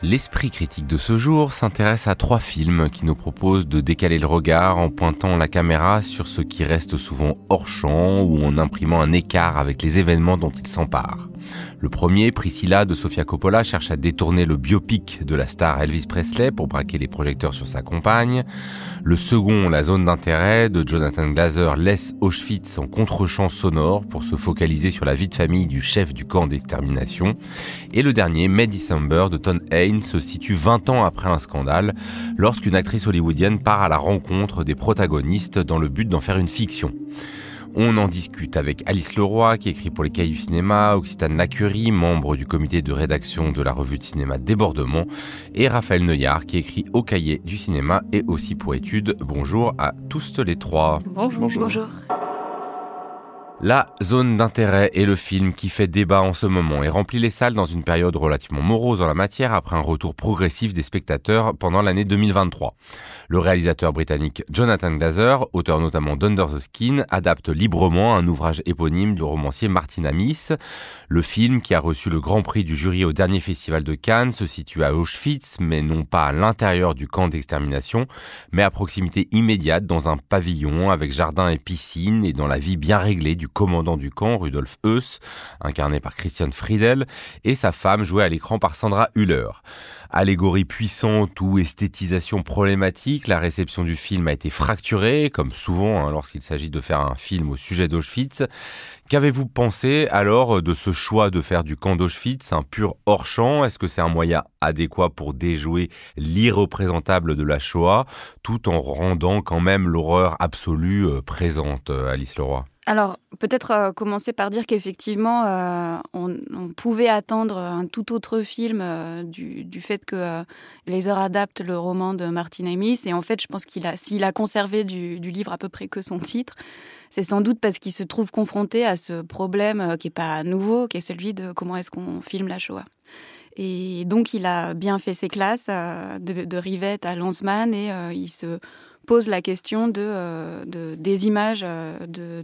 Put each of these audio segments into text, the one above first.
L'esprit critique de ce jour s'intéresse à trois films qui nous proposent de décaler le regard en pointant la caméra sur ce qui reste souvent hors champ ou en imprimant un écart avec les événements dont ils s'emparent. Le premier, Priscilla de Sofia Coppola, cherche à détourner le biopic de la star Elvis Presley pour braquer les projecteurs sur sa compagne. Le second, La zone d'intérêt de Jonathan Glazer, laisse Auschwitz en contre-champ sonore pour se focaliser sur la vie de famille du chef du camp d'extermination. Et le dernier, May December de Tom Haynes, se situe 20 ans après un scandale, lorsqu'une actrice hollywoodienne part à la rencontre des protagonistes dans le but d'en faire une fiction. On en discute avec Alice Leroy, qui écrit pour les cahiers du cinéma, Occitane Lacurie, membre du comité de rédaction de la revue de cinéma Débordement, et Raphaël Neuillard, qui écrit au cahier du cinéma et aussi pour études. Bonjour à tous les trois. Bonjour. Bonjour. La zone d'intérêt est le film qui fait débat en ce moment et remplit les salles dans une période relativement morose en la matière après un retour progressif des spectateurs pendant l'année 2023. Le réalisateur britannique Jonathan Glazer, auteur notamment d'Under the Skin, adapte librement un ouvrage éponyme du romancier Martin Amis. Le film, qui a reçu le grand prix du jury au dernier festival de Cannes, se situe à Auschwitz, mais non pas à l'intérieur du camp d'extermination, mais à proximité immédiate dans un pavillon avec jardin et piscine et dans la vie bien réglée du commandant du camp, Rudolf Heuss, incarné par Christian Friedel, et sa femme jouée à l'écran par Sandra Hüller. Allégorie puissante ou esthétisation problématique, la réception du film a été fracturée, comme souvent hein, lorsqu'il s'agit de faire un film au sujet d'Auschwitz. Qu'avez-vous pensé alors de ce choix de faire du camp d'Auschwitz un pur hors-champ? Est-ce que c'est un moyen adéquat pour déjouer l'irreprésentable de la Shoah, tout en rendant quand même l'horreur absolue euh, présente, euh, Alice Leroy? Alors, peut-être euh, commencer par dire qu'effectivement, euh, on, pouvait attendre un tout autre film euh, du, fait que Laser adapte le roman de Martin Amis. Et en fait, je pense qu'il a, s'il a conservé du, livre à peu près que son titre, c'est sans doute parce qu'il se trouve confronté à ce problème qui n'est pas nouveau, qui est celui de comment est-ce qu'on filme la Shoah. Et donc, il a bien fait ses classes de, de Rivette à Lanzmann et il se pose la question de, euh, des images euh,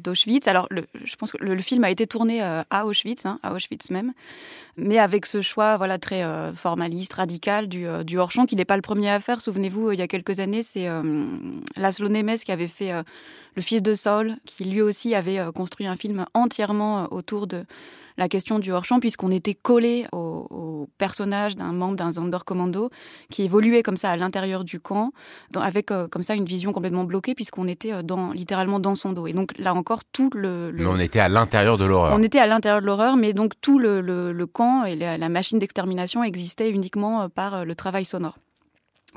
d'Auschwitz. Alors, je pense que le, film a été tourné euh, à Auschwitz, hein, à Auschwitz même, mais avec ce choix voilà très formaliste, radical du, du hors-champ, qu'il n'est pas le premier à faire. Souvenez-vous, il y a quelques années, c'est Laszlo Nemes qui avait fait Le Fils de Saul, qui lui aussi avait construit un film entièrement autour de la question du hors-champ, puisqu'on était collé au, personnage d'un membre d'un Sonderkommando qui évoluait comme ça à l'intérieur du camp, avec euh, comme ça une vision complètement bloquée, puisqu'on était euh, dans, littéralement dans son dos. Et donc là encore, tout le. Mais on était à l'intérieur de l'horreur. On était à l'intérieur de l'horreur, mais donc tout le, camp et la machine d'extermination existait uniquement euh, par le travail sonore.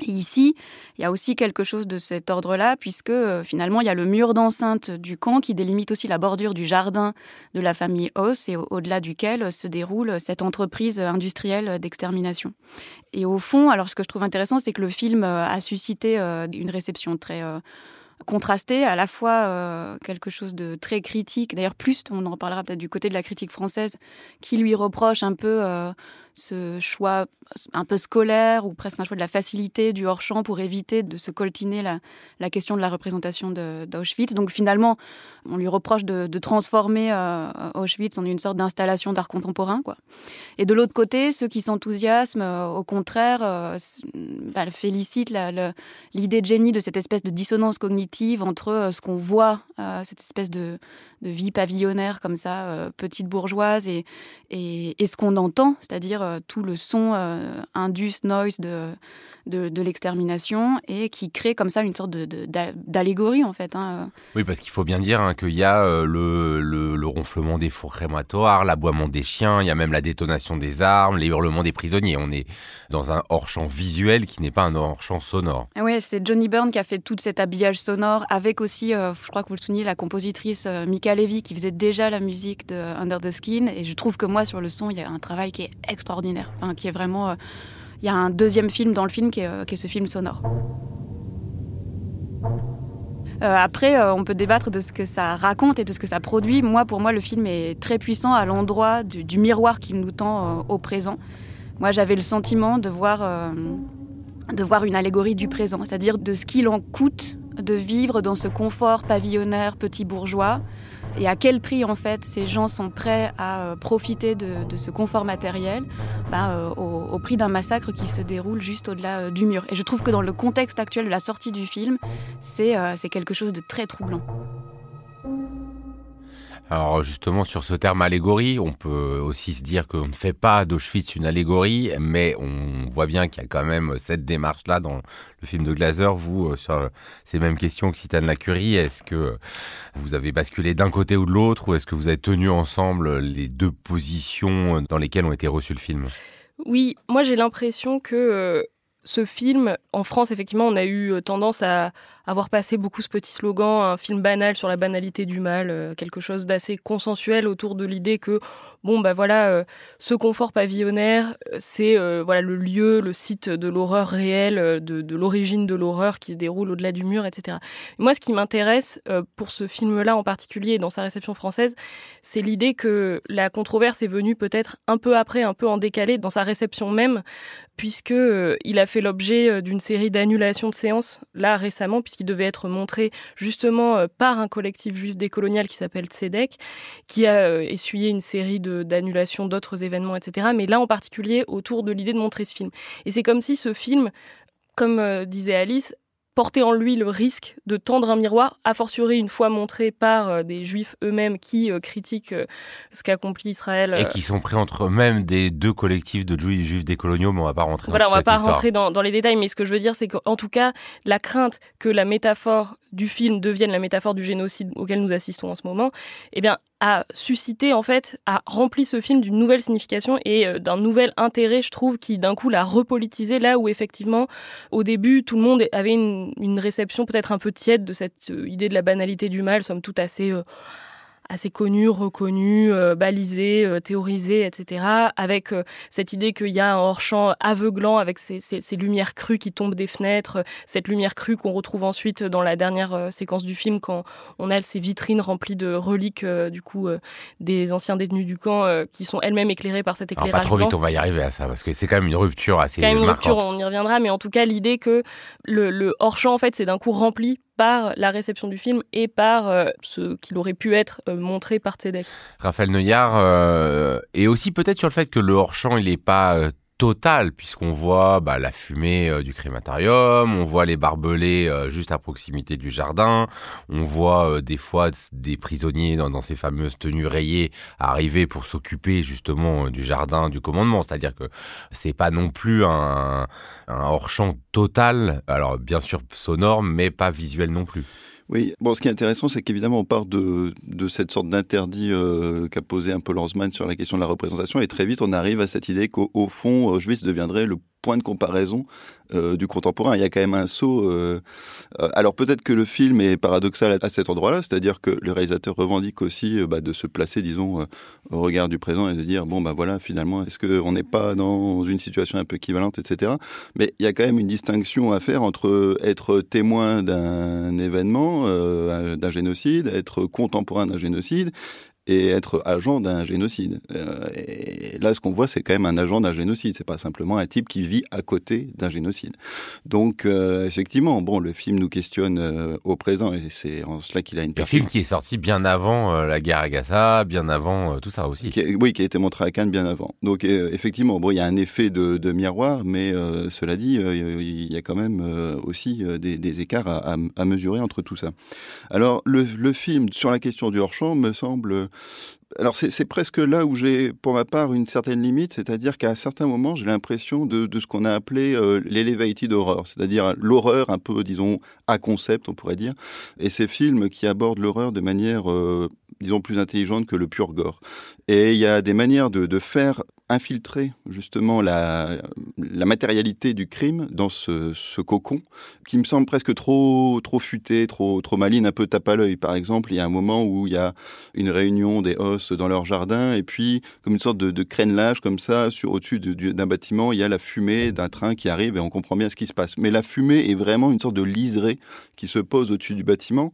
Et ici, il y a aussi quelque chose de cet ordre-là, puisque euh, finalement, il y a le mur d'enceinte du camp qui délimite aussi la bordure du jardin de la famille Hoss et au-delà duquel se déroule cette entreprise industrielle d'extermination. Et au fond, alors ce que je trouve intéressant, c'est que le film euh, a suscité euh, une réception très contrastée, à la fois quelque chose de très critique, d'ailleurs plus, on en reparlera peut-être du côté de la critique française, qui lui reproche un peu ce choix un peu scolaire ou presque un choix de la facilité du hors-champ pour éviter de se coltiner la, question de la représentation d'Auschwitz. Donc finalement, on lui reproche de, transformer euh, Auschwitz en une sorte d'installation d'art contemporain. Quoi. Et de l'autre côté, ceux qui s'enthousiasment, euh, au contraire, euh, bah, félicitent l'idée de génie de cette espèce de dissonance cognitive entre ce qu'on voit, cette espèce de, de, vie pavillonnaire comme ça, petite bourgeoise, et, et, et ce qu'on entend, c'est-à-dire euh, tout le son euh, indus noise de, de, l'extermination et qui crée comme ça une sorte d'allégorie en fait. Hein. Oui, parce qu'il faut bien dire hein, qu'il y a euh, le, le, ronflement des fours crématoires, l'aboiement des chiens, il y a même la détonation des armes, les hurlements des prisonniers. On est dans un hors-champ visuel qui n'est pas un hors-champ sonore. Ah oui, c'est Johnny Byrne qui a fait tout cet habillage sonore avec aussi, je crois que vous le soulignez, la compositrice Mika Levy qui faisait déjà la musique de Under the Skin. Et je trouve que moi, sur le son, il y a un travail qui est extraordinaire qui est vraiment. Euh, il y a un deuxième film dans le film qui est, euh, ce film sonore. après, on peut débattre de ce que ça raconte et de ce que ça produit. Moi, pour moi, le film est très puissant à l'endroit du, miroir qu'il nous tend au présent. Moi, j'avais le sentiment de voir, de voir une allégorie du présent, c'est-à-dire de ce qu'il en coûte de vivre dans ce confort pavillonnaire petit bourgeois et à quel prix en fait ces gens sont prêts à euh, profiter de, ce confort matériel bah, euh, au, prix d'un massacre qui se déroule juste au-delà euh, du mur. Et je trouve que dans le contexte actuel de la sortie du film, c'est quelque chose de très troublant. Alors justement sur ce terme allégorie, on peut aussi se dire qu'on ne fait pas d'Auschwitz une allégorie, mais on voit bien qu'il y a quand même cette démarche-là dans le film de Glaser. Vous, euh, sur ces mêmes questions que Citane Lacurie, est-ce que vous avez basculé d'un côté ou de l'autre, ou est-ce que vous avez tenu ensemble les deux positions dans lesquelles ont été reçus le film? Oui, moi j'ai l'impression que euh, ce film, en France, effectivement, on a eu euh, tendance à avoir passé beaucoup ce petit slogan, un film banal sur la banalité du mal, euh, quelque chose d'assez consensuel autour de l'idée que, bon, bah voilà, euh, ce confort pavillonnaire, c'est voilà le lieu, le site de l'horreur réelle, de, l'origine de l'horreur qui se déroule au-delà du mur, etc. Moi, ce qui m'intéresse pour ce film-là en particulier, dans sa réception française, c'est l'idée que la controverse est venue peut-être un peu après, un peu en décalé dans sa réception même, puisque il a fait l'objet euh, d'une série d'annulations de séances, là récemment, puisqu'il devait être montré justement euh, par un collectif juif décolonial qui s'appelle Tzedek, qui a euh, essuyé une série d'annulations d'autres événements, etc. Mais là en particulier autour de l'idée de montrer ce film. Et c'est comme si ce film, comme disait Alice, porter en lui le risque de tendre un miroir, a fortiori une fois montré par euh, des juifs eux-mêmes qui euh, critiquent euh, ce qu'accomplit Israël. Et qui sont pris entre eux-mêmes des deux collectifs de juifs décoloniaux, mais on va pas rentrer voilà, dans on va pas rentrer dans, dans, les détails, mais ce que je veux dire, c'est qu'en tout cas, la crainte que la métaphore du film devienne la métaphore du génocide auquel nous assistons en ce moment, eh bien, a suscité en fait, a rempli ce film d'une nouvelle signification et euh, d'un nouvel intérêt, je trouve, qui d'un coup l'a repolitisé là où effectivement, au début, tout le monde avait une, réception peut-être un peu tiède de cette euh, idée de la banalité du mal, somme toute assez euh, assez connu, reconnu, euh, balisé, euh, théorisé, etc. Avec euh, cette idée qu'il y a un hors-champ aveuglant avec ces, ces, ces, lumières crues qui tombent des fenêtres, cette lumière crue qu'on retrouve ensuite dans la dernière séquence du film quand on a ces vitrines remplies de reliques du coup des anciens détenus du camp qui sont elles-mêmes éclairées par cet éclairage. Alors pas trop vite, on va y arriver à ça parce que c'est quand même une rupture assez quand même une Rupture, on y reviendra, mais en tout cas l'idée que le, le hors-champ en fait c'est d'un coup rempli par la réception du film et par euh, ce qu'il aurait pu être euh, montré par Tzedek. Raphaël Neuillard, euh, et aussi peut-être sur le fait que le hors-champ, il n'est pas total puisqu'on voit bah, la fumée euh, du crématorium, on voit les barbelés euh, juste à proximité du jardin, on voit euh, des fois des prisonniers dans, dans, ces fameuses tenues rayées arriver pour s'occuper justement du jardin du commandement, c'est-à-dire que c'est pas non plus un, un hors-champ total, alors bien sûr sonore mais pas visuel non plus. Oui, ce qui est intéressant, c'est qu'évidemment, on part de, de cette sorte d'interdit euh, qu'a posé un peu Lanzmann sur la question de la représentation, et très vite, on arrive à cette idée qu'au fond, Auschwitz deviendrait le point de comparaison euh, du contemporain. Il y a quand même un saut. Euh, euh, alors peut-être que le film est paradoxal à cet endroit-là, c'est-à-dire que le réalisateur revendique aussi bah, de se placer, disons, au regard du présent et de dire bon bah voilà finalement est-ce qu'on n'est pas dans une situation un peu équivalente, etc. Mais il y a quand même une distinction à faire entre être témoin d'un événement, d'un génocide, être contemporain d'un génocide et être agent d'un génocide. Euh, et là, ce qu'on voit, c'est quand même un agent d'un génocide. C'est pas simplement un type qui vit à côté d'un génocide. Donc, euh, effectivement, bon, le film nous questionne euh, au présent, et c'est en cela qu'il a une. Un film qui est sorti bien avant la guerre à Gaza, bien avant tout ça aussi. oui, qui a été montré à Cannes bien avant. Donc, effectivement, bon, il y a un effet de, de miroir, mais cela dit, il y a quand même aussi des, des, écarts à, à, à, mesurer entre tout ça. Alors, le, le film sur la question du hors-champ me semble alors c'est presque là où j'ai, pour ma part, une certaine limite, c'est-à-dire qu'à un certain moment, j'ai l'impression de, ce qu'on a appelé euh, l'elevated horror, c'est-à-dire l'horreur un peu, disons, à concept, on pourrait dire, et ces films qui abordent l'horreur de manière, euh, disons, plus intelligente que le pur gore. Et il y a des manières de, faire infiltrer justement la, matérialité du crime dans ce, ce, cocon qui me semble presque trop trop futé, trop trop un peu tape à l'œil. Par exemple, il y a un moment où il y a une réunion des os dans leur jardin et puis comme une sorte de, de crénelage comme ça sur au-dessus d'un bâtiment, il y a la fumée d'un train qui arrive et on comprend bien ce qui se passe. Mais la fumée est vraiment une sorte de liseré qui se pose au-dessus du bâtiment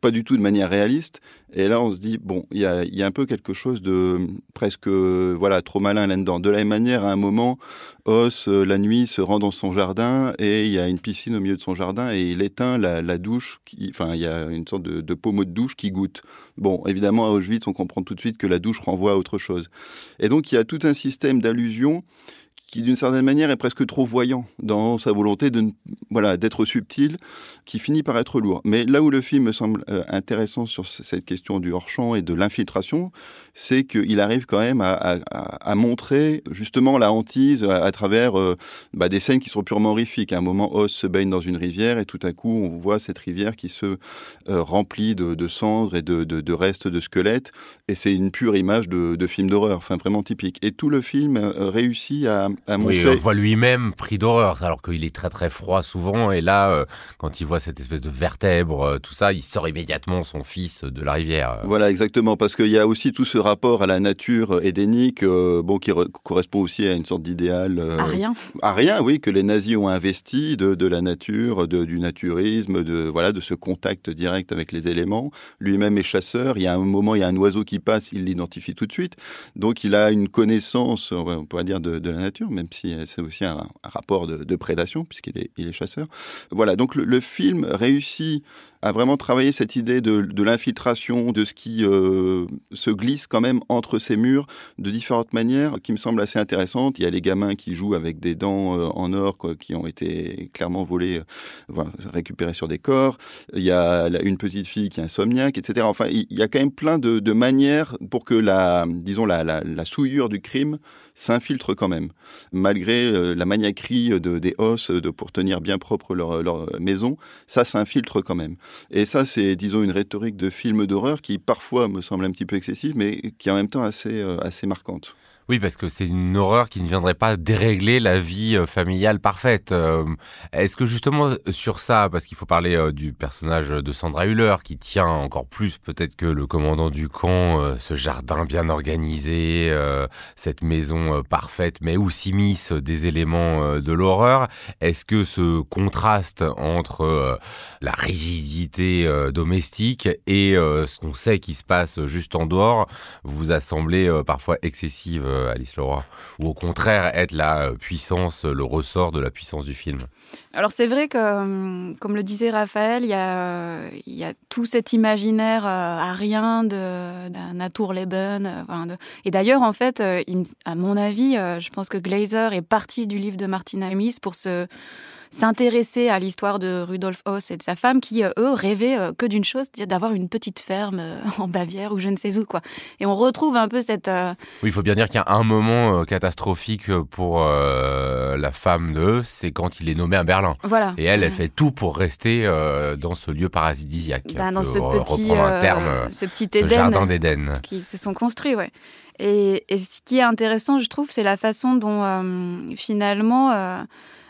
pas du tout de manière réaliste. Et là, on se dit, bon, il y a, un peu quelque chose de presque, voilà, trop malin là-dedans. De la même manière, à un moment, Os, euh, la nuit, se rend dans son jardin et il y a une piscine au milieu de son jardin et il éteint la, la douche, qui, enfin, il y a une sorte de, de pommeau de douche qui goûte. Bon, évidemment, à Auschwitz, on comprend tout de suite que la douche renvoie à autre chose. Et donc, il y a tout un système d'allusions qui d'une certaine manière est presque trop voyant dans sa volonté de voilà d'être subtil, qui finit par être lourd. Mais là où le film me semble euh, intéressant sur cette question du hors champ et de l'infiltration, c'est qu'il arrive quand même à, montrer justement la hantise à, travers euh, bah, des scènes qui sont purement horrifiques. À un moment, Oz se baigne dans une rivière et tout à coup, on voit cette rivière qui se euh, remplit de, cendres et de, de, restes de squelettes. Et c'est une pure image de film d'horreur, enfin vraiment typique. Et tout le film réussit à, oui, on voit lui-même pris d'horreur, alors qu'il est très très froid souvent. Et là, euh, quand il voit cette espèce de vertèbre, euh, tout ça, il sort immédiatement son fils de la rivière. Voilà, exactement, parce qu'il y a aussi tout ce rapport à la nature édénique, euh, bon, qui correspond aussi à une sorte d'idéal. à rien. À rien, oui, que les nazis ont investi de, de la nature, de, du naturisme, de voilà, de ce contact direct avec les éléments. Lui-même est chasseur. Il y a un moment, il y a un oiseau qui passe, il l'identifie tout de suite. Donc, il a une connaissance, on pourrait dire, de, de la nature même si c'est aussi un, rapport de, prédation, puisqu'il est, chasseur. Voilà, donc le, film réussit à vraiment travailler cette idée de, l'infiltration, de ce qui euh, se glisse quand même entre ces murs de différentes manières qui me semblent assez intéressantes. Il y a les gamins qui jouent avec des dents euh, en or qui ont été clairement volées, euh, récupérées sur des corps. Il y a une petite fille qui est insomniaque, etc. Enfin, il, y a quand même plein de, manières pour que la, disons, la souillure du crime s'infiltre quand même, malgré euh, la maniaquerie de, des os de, pour tenir bien propre leur, maison, ça s'infiltre quand même. Et ça, c'est, disons, une rhétorique de film d'horreur qui parfois me semble un petit peu excessive, mais qui est en même temps assez, euh, assez marquante. Oui, parce que c'est une horreur qui ne viendrait pas dérégler la vie euh, familiale parfaite. Euh, est-ce que justement sur ça, parce qu'il faut parler euh, du personnage de Sandra Hüller, qui tient encore plus peut-être que le commandant du camp, ce jardin bien organisé, cette maison parfaite, mais où s'immiscent des éléments de l'horreur, est-ce que ce contraste entre la rigidité domestique et ce qu'on sait qui se passe juste en dehors vous a semblé parfois excessive Alice Leroy Ou au contraire, être la euh, puissance, le ressort de la puissance du film alors c'est vrai que, hum, comme le disait Raphaël, il y a, y a tout cet imaginaire euh, arien d'un Naturleben. Enfin de... Et d'ailleurs, en fait, à mon avis, je pense que Glazer est parti du livre de Martin Amis pour se s'intéresser à l'histoire de Rudolf Hoss et de sa femme qui, eux, rêvaient que d'une chose, d'avoir une petite ferme en Bavière ou je ne sais où. quoi. Et on retrouve un peu cette... Euh... Oui, il faut bien dire qu'il y a un moment catastrophique pour euh, la femme de c'est quand il est nommé à Berlin. Voilà. Et elle, elle fait tout pour rester euh, dans ce lieu paradisiaque. Ben, dans ce petit, un terme, ce petit Éden. Ce jardin d'Éden. Qui se sont construits, ouais. Et, et, ce qui est intéressant, je trouve, c'est la façon dont euh, finalement euh,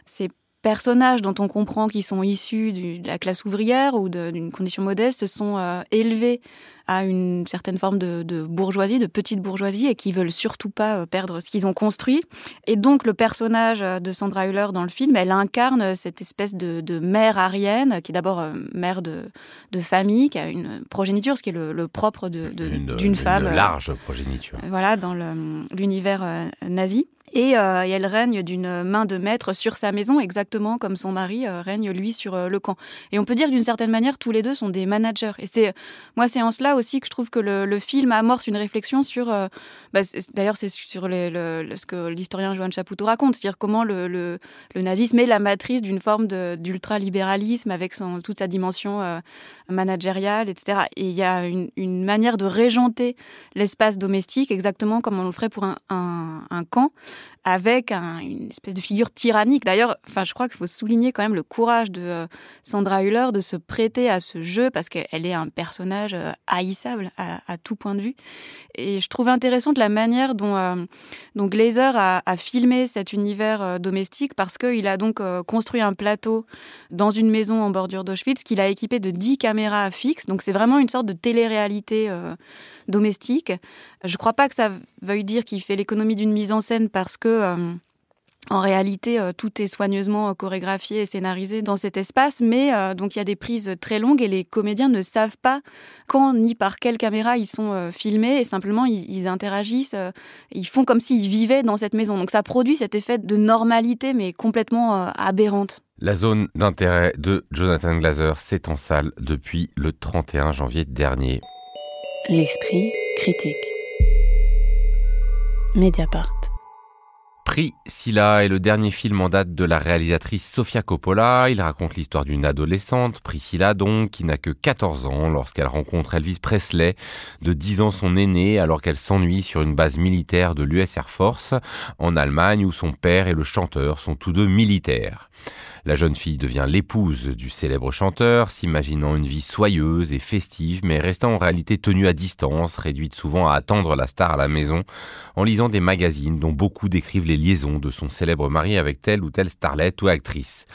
ces personnages dont on comprend qu'ils sont issus du, de la classe ouvrière ou d'une condition modeste se sont euh, élevés à une certaine forme de, de, bourgeoisie, de petite bourgeoisie, et qui veulent surtout pas euh, perdre ce qu'ils ont construit. Et donc le personnage de Sandra Hüller dans le film, elle incarne cette espèce de, de mère arienne, qui est d'abord euh, mère de, de, famille, qui a une progéniture, ce qui est le, le propre d'une femme. Une large progéniture. Voilà, dans l'univers nazi. Et, euh, elle règne d'une main de maître sur sa maison, exactement comme son mari euh, règne lui sur euh, le camp. Et on peut dire d'une certaine manière, tous les deux sont des managers. Et c'est moi, c'est en cela aussi que je trouve que le, le film amorce une réflexion sur. Euh, bah, D'ailleurs, c'est sur les, le, ce que l'historien Joan Chapoutot raconte, c'est-à-dire comment le, le, nazisme est la matrice d'une forme d'ultralibéralisme avec son, toute sa dimension managériale, etc. Et il y a une, une manière de régenter l'espace domestique, exactement comme on le ferait pour un, un camp avec une espèce de figure tyrannique. D'ailleurs, je crois qu'il faut souligner quand même le courage de euh, Sandra Hüller de se prêter à ce jeu parce qu'elle est un personnage euh, haïssable à, tout point de vue. Et je trouve intéressante la manière dont, euh, Glazer a, filmé cet univers domestique parce qu'il a donc construit un plateau dans une maison en bordure d'Auschwitz qu'il a équipé de 10 caméras fixes. Donc c'est vraiment une sorte de télé-réalité domestique. Je ne crois pas que ça veuille dire qu'il fait l'économie d'une mise en scène parce que euh, en réalité, euh, tout est soigneusement chorégraphié et scénarisé dans cet espace, mais euh, donc il y a des prises très longues et les comédiens ne savent pas quand ni par quelle caméra ils sont filmés et simplement ils, interagissent, ils font comme s'ils vivaient dans cette maison. Donc ça produit cet effet de normalité mais complètement aberrante. La zone d'intérêt de Jonathan Glazer, c'est en salle depuis le 31 janvier dernier. L'esprit critique. Mediapart. Priscilla est le dernier film en date de la réalisatrice Sofia Coppola. Il raconte l'histoire d'une adolescente, Priscilla donc, qui n'a que 14 ans lorsqu'elle rencontre Elvis Presley, de 10 ans son aîné, alors qu'elle s'ennuie sur une base militaire de l'US Air Force, en Allemagne où son père et le chanteur sont tous deux militaires. La jeune fille devient l'épouse du célèbre chanteur, s'imaginant une vie soyeuse et festive, mais restant en réalité tenue à distance, réduite souvent à attendre la star à la maison, en lisant des magazines dont beaucoup décrivent les liaisons de son célèbre mari avec telle ou telle starlette ou actrice.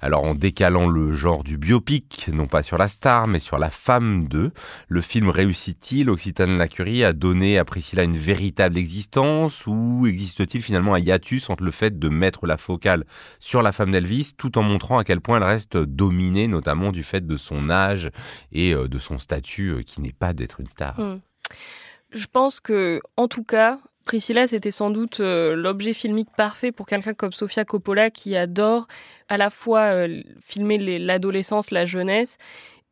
Alors en décalant le genre du biopic, non pas sur la star, mais sur la femme d'eux, le film réussit-il, Occitane Lacurie, à donner à Priscilla une véritable existence ou existe-t-il finalement un hiatus entre le fait de mettre la focale sur la femme d'Elvis tout en montrant à quel point elle reste dominée notamment du fait de son âge et euh, de son statut euh, qui n'est pas d'être une star? Hmm. Je pense que, en tout cas, Priscilla, c'était sans doute euh, l'objet filmique parfait pour quelqu'un comme Sofia Coppola qui adore à la fois euh, filmer l'adolescence, la jeunesse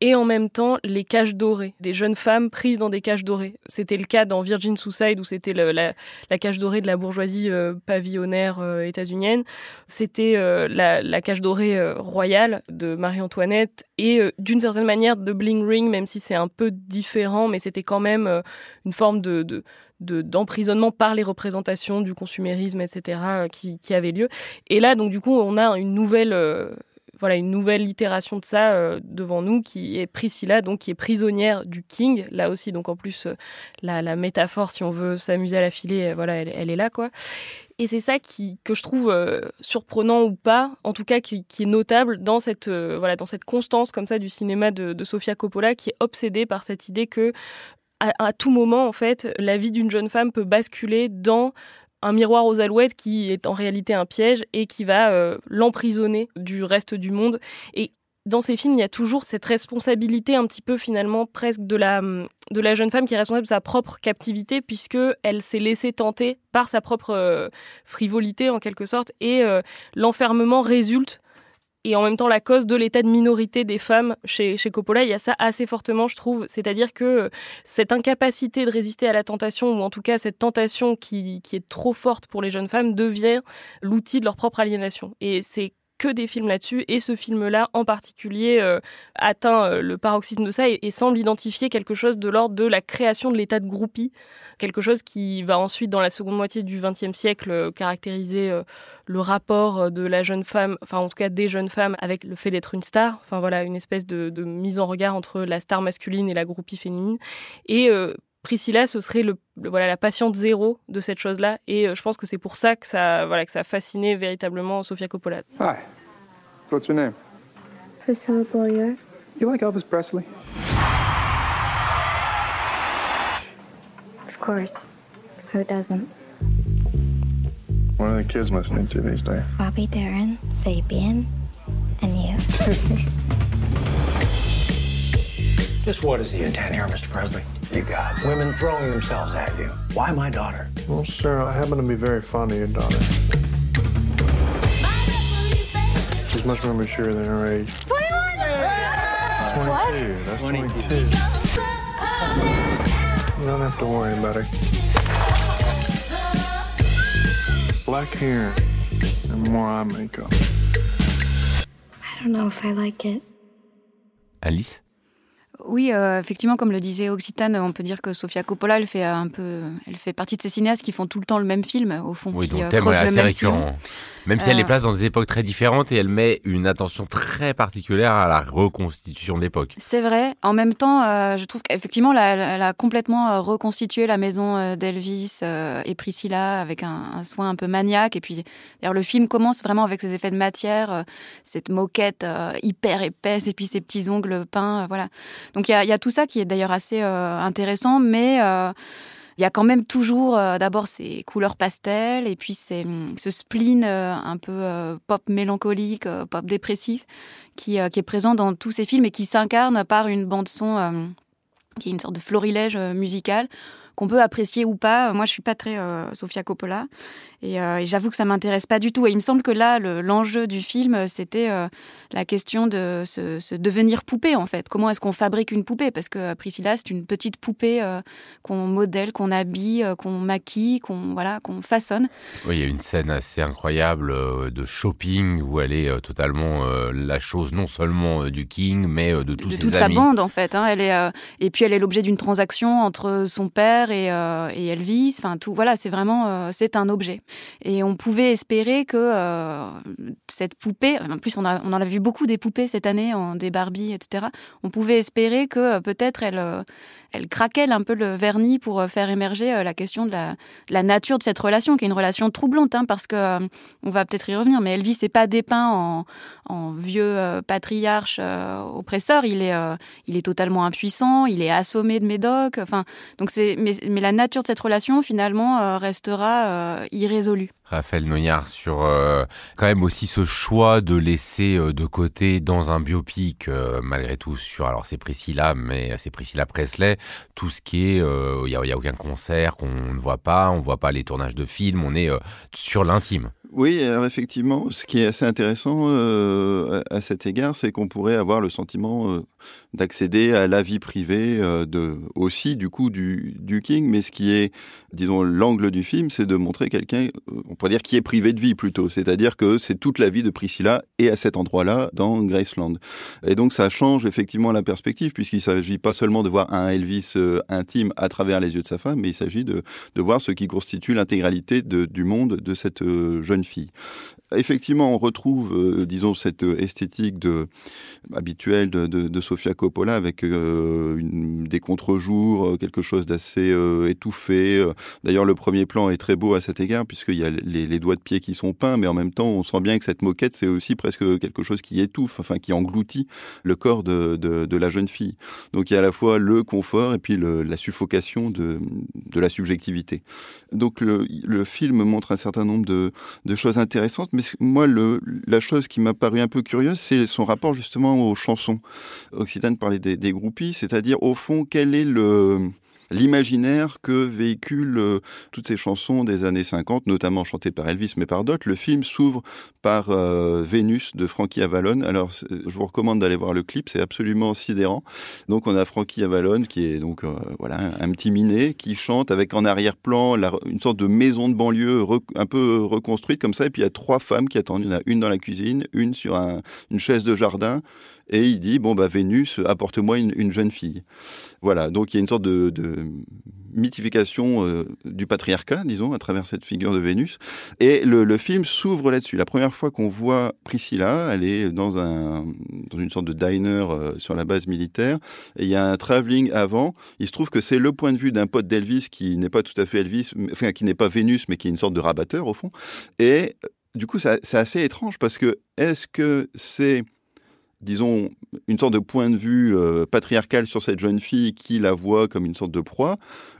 et en même temps les cages dorées, des jeunes femmes prises dans des cages dorées. C'était le cas dans Virgin Suicide où c'était la, cage dorée de la bourgeoisie euh, pavillonnaire états-unienne. C'était la, la, cage dorée royale de Marie-Antoinette et d'une certaine manière de Bling Ring, même si c'est un peu différent, mais c'était quand même une forme de, de d'emprisonnement par les représentations du consumérisme, etc., euh, qui, qui avait lieu. Et là, donc du coup, on a une nouvelle euh, voilà une nouvelle itération de ça euh, devant nous qui est Priscilla donc qui est prisonnière du King. Là aussi donc en plus la, la, métaphore si on veut s'amuser à la filer voilà elle, est là quoi. Et c'est ça qui que je trouve surprenant ou pas en tout cas qui, qui est notable dans cette voilà dans cette constance comme ça du cinéma de, de Sofia Coppola qui est obsédée par cette idée que à, tout moment, en fait, la vie d'une jeune femme peut basculer dans un miroir aux alouettes qui est en réalité un piège et qui va euh, l'emprisonner du reste du monde. Et dans ces films, il y a toujours cette responsabilité un petit peu finalement presque de la, de la jeune femme qui est responsable de sa propre captivité puisque elle s'est laissée tenter par sa propre euh, frivolité en quelque sorte et euh, l'enfermement résulte et en même temps la cause de l'état de minorité des femmes chez, chez Coppola. Il y a ça assez fortement, je trouve. C'est-à-dire que euh, cette incapacité de résister à la tentation, ou en tout cas cette tentation qui, qui est trop forte pour les jeunes femmes, devient l'outil de leur propre aliénation. Et c'est que des films là-dessus et ce film-là en particulier euh, atteint euh, le paroxysme de ça et, semble identifier quelque chose de l'ordre de la création de l'état de groupie, quelque chose qui va ensuite dans la seconde moitié du XXe siècle euh, caractériser le rapport de la jeune femme, enfin en tout cas des jeunes femmes avec le fait d'être une star, enfin voilà une espèce de, mise en regard entre la star masculine et la groupie féminine. Et Priscilla, ce serait le, voilà la patiente zéro de cette chose-là, et euh, je pense que c'est pour ça que ça voilà que ça a fasciné véritablement Sofia Coppola. Hi, what's your name? Priscilla Boyer. You like Elvis Presley? Of course. Who doesn't? What are the kids listening to these days? Bobby Darin, Fabian, and you. Just what is the intent here, Mr. Presley? You got women throwing themselves at you. Why my daughter? Well, sir, I happen to be very fond of your daughter. She's much more mature than her age. 21! 22. That's 22. 22. You don't have to worry about her. Black hair and more eye makeup. I don't know if I like it. Alice Oui, euh, effectivement, comme le disait Occitane, on peut dire que Sofia Coppola, elle fait un peu, elle fait partie de ces cinéastes qui font tout le temps le même film, au fond. Oui, qui, donc euh, thème le assez même récurrent. Même si elle Euh, les place dans des époques très différentes et elle met une attention très particulière à la reconstitution de l'époque. C'est vrai. En même temps, je trouve qu'effectivement, elle, a- elle a complètement reconstitué la maison d'Elvis et Priscilla avec un, un soin un peu maniaque. Et puis, d'ailleurs, le film commence vraiment avec ses effets de matière, cette moquette hyper épaisse et puis ses petits ongles peints. voilà. Donc, a, il y a tout ça qui est d'ailleurs assez euh, intéressant, mais. euh, il y a quand même toujours euh, d'abord ces couleurs pastel et puis hum, ce spleen un peu pop mélancolique, pop dépressif qui, est présent dans tous ces films et qui s'incarne par une bande son qui est une sorte de florilège musical qu'on peut apprécier ou pas. Moi, je suis pas très Sofia Coppola et, euh, et j'avoue que ça m'intéresse pas du tout. Et il me semble que là, le- l'enjeu du film, euh, c'était euh, la question de se, se devenir poupée en fait. Comment est-ce qu'on fabrique une poupée? Parce que Priscilla, c'est une petite poupée euh, qu'on modèle, qu'on habille, qu'on maquille, qu'on voilà, qu'on façonne. Oui, il y a une scène assez incroyable de shopping où elle est totalement la chose non seulement du King, mais de tous de ses toute amis. sa bande en fait. hein. Elle est, et puis elle est l'objet d'une transaction entre son père et, et Elvis. Enfin tout, voilà, c'est vraiment c'est un objet. Et on pouvait espérer que euh, cette poupée, en plus on, a, on en a vu beaucoup des poupées cette année, en, des Barbie, etc. On pouvait espérer que euh, peut-être elle, euh, elle craquelle un peu le vernis pour faire émerger la question de la, la nature de cette relation, qui est une relation troublante, hein, parce que on va peut-être y revenir, mais Elvis n'est pas dépeint en, vieux patriarche oppresseur. Il est, il est totalement impuissant, il est assommé de médocs. Enfin, donc c'est, mais, mais la nature de cette relation finalement restera euh, Raphaël Noyard sur euh, quand même aussi ce choix de laisser euh, de côté dans un biopic euh, malgré tout sur alors c'est Priscilla mais c'est Priscilla Presley tout ce qui est euh, il y, a, a aucun concert qu'on ne voit pas on voit pas les tournages de films on est euh, sur l'intime. Oui, alors effectivement, ce qui est assez intéressant euh, à, à cet égard, c'est qu'on pourrait avoir le sentiment euh, d'accéder à la vie privée euh, de, aussi du coup du, du King, mais ce qui est, disons, l'angle du film, c'est de montrer quelqu'un, euh, on pourrait dire qui est privé de vie plutôt, c'est-à-dire que c'est toute la vie de Priscilla et à cet endroit-là dans Graceland. Et donc ça change effectivement la perspective puisqu'il ne s'agit pas seulement de voir un Elvis euh, intime à travers les yeux de sa femme, mais il s'agit de, de voir ce qui constitue l'intégralité du monde de cette jeune fille. Effectivement, on retrouve, euh, disons, cette euh, esthétique habituelle de, de, Sofia Coppola avec euh, des contre-jours, quelque chose d'assez étouffé. D'ailleurs, le premier plan est très beau à cet égard puisqu'il y a les, doigts de pied qui sont peints, mais en même temps, on sent bien que cette moquette, c'est aussi presque quelque chose qui étouffe, enfin qui engloutit le corps de, la jeune fille. Donc il y a à la fois le confort et puis la suffocation de, la subjectivité. Donc le, le film montre un certain nombre de, de choses intéressantes, moi, la chose qui m'a paru un peu curieuse, c'est son rapport justement aux chansons. Occitane parlait des, des groupies, c'est-à-dire au fond, quel est le l'imaginaire que véhiculent euh, toutes ces chansons des années 50, notamment chantées par Elvis, mais par d'autres. Le film s'ouvre par euh, Vénus de Frankie Avalon. Alors, je vous recommande d'aller voir le clip, c'est absolument sidérant. Donc, on a Frankie Avalon, qui est donc euh, voilà un, petit minet, qui chante avec en arrière-plan la- une sorte de maison de banlieue un peu reconstruite comme ça. Et puis, il y a trois femmes qui attendent. Il y en a une dans la cuisine, une sur un- une chaise de jardin. Et il dit, bon, bah, Vénus, apporte-moi une, une jeune fille. Voilà, donc il y a une sorte de, mythification euh, du patriarcat, disons, à travers cette figure de Vénus. Et le, film s'ouvre là-dessus. La première fois qu'on voit Priscilla, elle est dans, un, dans une sorte de diner euh, sur la base militaire. Et il y a un travelling avant. Il se trouve que c'est le point de vue d'un pote d'Elvis qui n'est pas tout à fait Elvis, enfin, qui n'est pas Vénus, mais qui est une sorte de rabatteur, au fond. Et du coup, c'est assez étrange parce que est-ce que c'est disons, une sorte de point de vue euh, patriarcal sur cette jeune fille qui la voit comme une sorte de proie,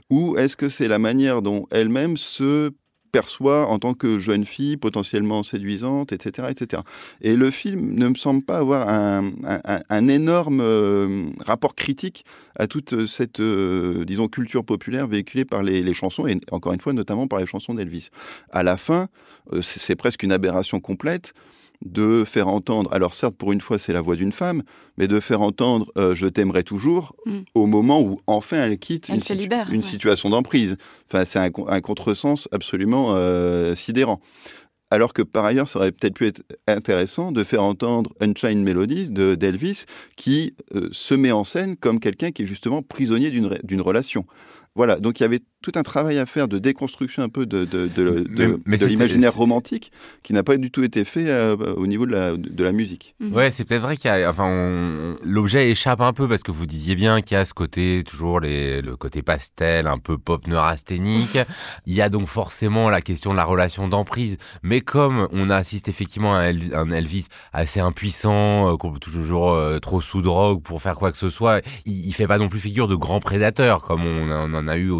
ou est-ce que c'est la manière dont elle-même se perçoit en tant que jeune fille potentiellement séduisante, etc., etc. Et le film ne me semble pas avoir un, énorme euh, rapport critique à toute cette, euh, disons, culture populaire véhiculée par les, les chansons, et encore une fois, notamment par les chansons d'Elvis. À la fin, c'est presque une aberration complète de faire entendre, alors certes pour une fois c'est la voix d'une femme, mais de faire entendre euh, je t'aimerai toujours Mm. au moment où enfin elle quitte Elle une, se libère, une ouais. situation d'emprise. Enfin c'est un, un contresens absolument euh, sidérant. alors que par ailleurs, ça aurait peut-être pu être intéressant de faire entendre Unchained Melodies de d'Elvis, qui euh, se met en scène comme quelqu'un qui est justement prisonnier d'une relation. Voilà, donc il y avait tout un travail à faire de déconstruction un peu de, de, de, Mais- de- mais de c'était- l'imaginaire romantique qui n'a pas du tout été fait euh, au niveau de la, de la musique. Mhm. Ouais, c'est peut-être vrai qu'il y a, enfin, on- l'objet échappe un peu parce que vous disiez bien qu'il y a ce côté, toujours les, le côté pastel, un peu pop neurasthénique. Il y a donc forcément la question de la relation d'emprise. Mais comme on assiste effectivement à un El- un Elvis assez impuissant, euh, qu'on peut toujours euh, trop sous drogue pour faire quoi que ce soit, il, il fait pas non plus figure de grand prédateur comme on, on en a eu